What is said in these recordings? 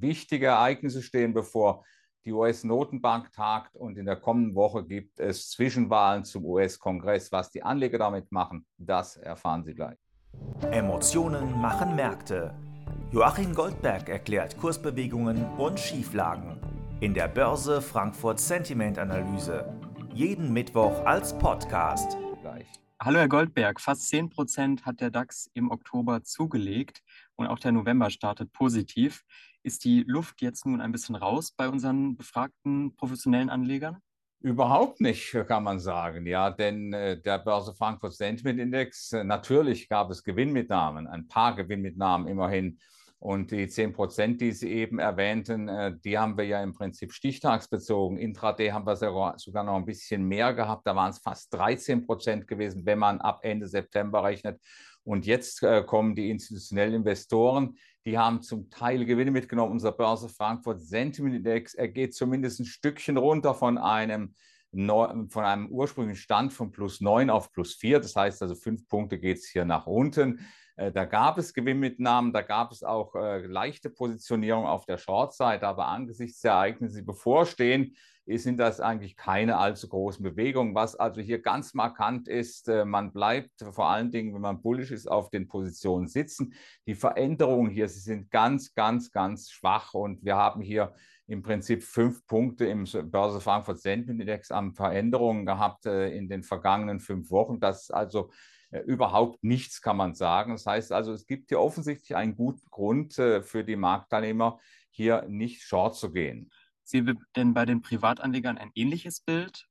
Wichtige Ereignisse stehen bevor. Die US-Notenbank tagt und in der kommenden Woche gibt es Zwischenwahlen zum US-Kongress. Was die Anleger damit machen, das erfahren Sie gleich. Emotionen machen Märkte. Joachim Goldberg erklärt Kursbewegungen und Schieflagen in der Börse Frankfurt Sentiment Analyse. Jeden Mittwoch als Podcast. Hallo Herr Goldberg, fast 10% hat der DAX im Oktober zugelegt und auch der November startet positiv. Ist die Luft jetzt nun ein bisschen raus bei unseren befragten professionellen Anlegern? Überhaupt nicht, kann man sagen. Ja, denn äh, der Börse Frankfurt Sentiment Index, äh, natürlich gab es Gewinnmitnahmen, ein paar Gewinnmitnahmen immerhin. Und die 10 Prozent, die Sie eben erwähnten, äh, die haben wir ja im Prinzip stichtagsbezogen. Intraday haben wir sogar noch ein bisschen mehr gehabt. Da waren es fast 13 Prozent gewesen, wenn man ab Ende September rechnet. Und jetzt äh, kommen die institutionellen Investoren, die haben zum Teil Gewinne mitgenommen. Unser Börse Frankfurt Sentiment Index, er geht zumindest ein Stückchen runter von einem von einem ursprünglichen Stand von plus 9 auf plus 4. Das heißt also, fünf Punkte geht es hier nach unten. Äh, da gab es Gewinnmitnahmen, da gab es auch äh, leichte Positionierung auf der Short-Seite, aber angesichts der Ereignisse, die bevorstehen, sind das eigentlich keine allzu großen Bewegungen. Was also hier ganz markant ist, äh, man bleibt vor allen Dingen, wenn man bullisch ist, auf den Positionen sitzen. Die Veränderungen hier, sie sind ganz, ganz, ganz schwach und wir haben hier im Prinzip fünf Punkte im Börse Frankfurt Sentiment Index an Veränderungen gehabt in den vergangenen fünf Wochen. Das ist also äh, überhaupt nichts, kann man sagen. Das heißt also, es gibt hier offensichtlich einen guten Grund äh, für die Marktteilnehmer, hier nicht short zu gehen. Sie denn bei den Privatanlegern ein ähnliches Bild?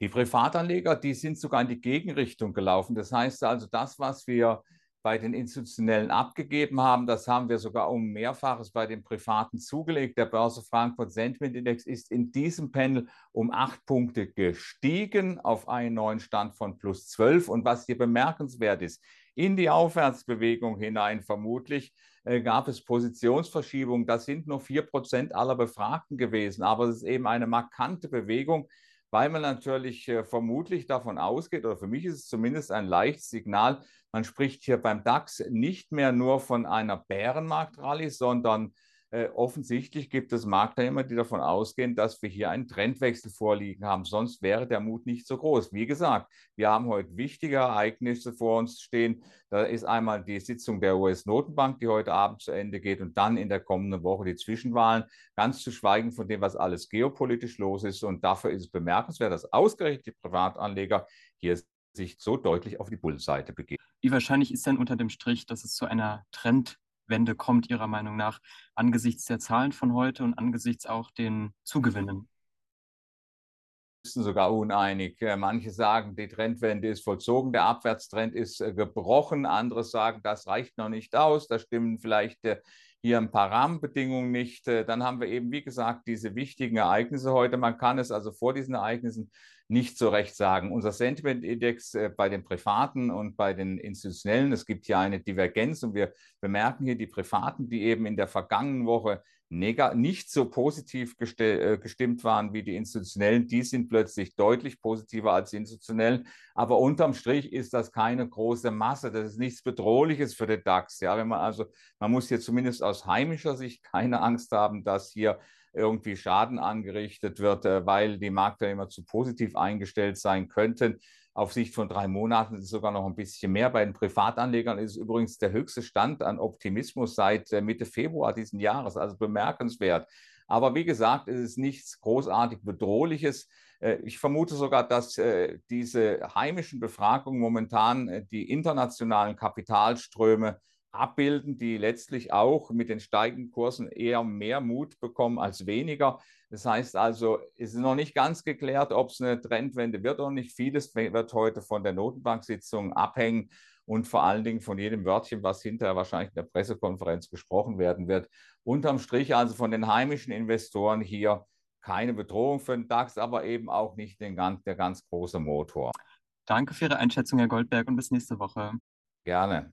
Die Privatanleger, die sind sogar in die Gegenrichtung gelaufen. Das heißt also, das, was wir bei den Institutionellen abgegeben haben. Das haben wir sogar um Mehrfaches bei den Privaten zugelegt. Der Börse Frankfurt Sentiment Index ist in diesem Panel um acht Punkte gestiegen auf einen neuen Stand von plus zwölf. Und was hier bemerkenswert ist, in die Aufwärtsbewegung hinein vermutlich gab es Positionsverschiebungen. Das sind nur vier Prozent aller Befragten gewesen, aber es ist eben eine markante Bewegung, weil man natürlich äh, vermutlich davon ausgeht, oder für mich ist es zumindest ein leichtes Signal, man spricht hier beim DAX nicht mehr nur von einer Bärenmarktrallye, sondern äh, offensichtlich gibt es Marktteilnehmer, die davon ausgehen, dass wir hier einen Trendwechsel vorliegen haben. Sonst wäre der Mut nicht so groß. Wie gesagt, wir haben heute wichtige Ereignisse vor uns stehen. Da ist einmal die Sitzung der US-Notenbank, die heute Abend zu Ende geht, und dann in der kommenden Woche die Zwischenwahlen. Ganz zu schweigen von dem, was alles geopolitisch los ist. Und dafür ist es bemerkenswert, dass ausgerechnet die Privatanleger hier sich so deutlich auf die Bullenseite begeben. Wie wahrscheinlich ist denn unter dem Strich, dass es zu einer Trend Wende kommt Ihrer Meinung nach angesichts der Zahlen von heute und angesichts auch den Zugewinnen? sogar uneinig. Äh, manche sagen, die Trendwende ist vollzogen, der Abwärtstrend ist äh, gebrochen. Andere sagen, das reicht noch nicht aus. Da stimmen vielleicht äh, hier ein paar Rahmenbedingungen nicht. Dann haben wir eben, wie gesagt, diese wichtigen Ereignisse heute. Man kann es also vor diesen Ereignissen nicht so recht sagen. Unser Sentiment-Index äh, bei den Privaten und bei den Institutionellen, es gibt hier eine Divergenz und wir bemerken hier die Privaten, die eben in der vergangenen Woche nicht so positiv äh, gestimmt waren wie die Institutionellen, die sind plötzlich deutlich positiver als die Institutionellen. Aber unterm Strich ist das keine große Masse. Das ist nichts Bedrohliches für den DAX. Ja, wenn man also, man muss hier zumindest aus heimischer Sicht keine Angst haben, dass hier irgendwie Schaden angerichtet wird, äh, weil die Marktteilnehmer zu positiv eingestellt sein könnten. Auf Sicht von drei Monaten ist es sogar noch ein bisschen mehr. Bei den Privatanlegern ist es übrigens der höchste Stand an Optimismus seit äh, Mitte Februar diesen Jahres, also bemerkenswert. Aber wie gesagt, es ist nichts großartig Bedrohliches. Äh, ich vermute sogar, dass diese heimischen Befragungen momentan die internationalen Kapitalströme abbilden, die letztlich auch mit den steigenden Kursen eher mehr Mut bekommen als weniger. Das heißt also, es ist noch nicht ganz geklärt, ob es eine Trendwende wird oder nicht. Vieles wird heute von der Notenbank-Sitzung abhängen und vor allen Dingen von jedem Wörtchen, was hinterher wahrscheinlich in der Pressekonferenz gesprochen werden wird. Unterm Strich also von den heimischen Investoren hier keine Bedrohung für den DAX, aber eben auch nicht den, der ganz große Motor. Danke für Ihre Einschätzung, Herr Goldberg, und bis nächste Woche. Gerne.